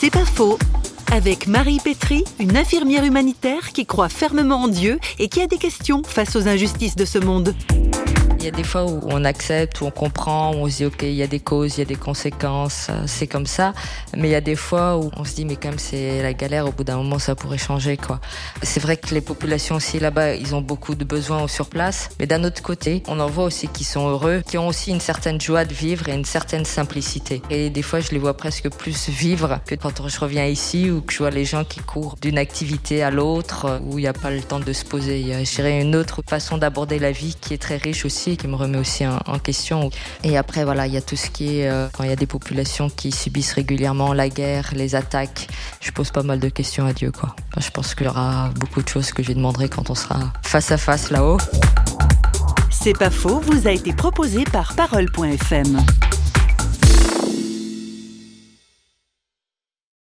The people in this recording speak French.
C'est pas faux. Avec Marie Pétry, une infirmière humanitaire qui croit fermement en Dieu et qui a des questions face aux injustices de ce monde. Il y a des fois où on accepte, où on comprend, où on se dit ok, il y a des causes, il y a des conséquences, euh, c'est comme ça. Mais il y a des fois où on se dit mais comme c'est la galère, au bout d'un moment ça pourrait changer quoi. C'est vrai que les populations aussi là-bas, ils ont beaucoup de besoins sur place. Mais d'un autre côté, on en voit aussi qui sont heureux, qui ont aussi une certaine joie de vivre et une certaine simplicité. Et des fois, je les vois presque plus vivre que quand je reviens ici ou que je vois les gens qui courent d'une activité à l'autre où il n'y a pas le temps de se poser. Il y a, une autre façon d'aborder la vie qui est très riche aussi qui me remet aussi en, question. Et après, voilà, il y a tout ce qui est, euh, quand il y a des populations qui subissent régulièrement la guerre, les attaques, je pose pas mal de questions à Dieu, quoi. je pense qu'il y aura beaucoup de choses que je lui demanderai quand on sera face à face là-haut. C'est pas faux, vous a été proposé par Parole.fm.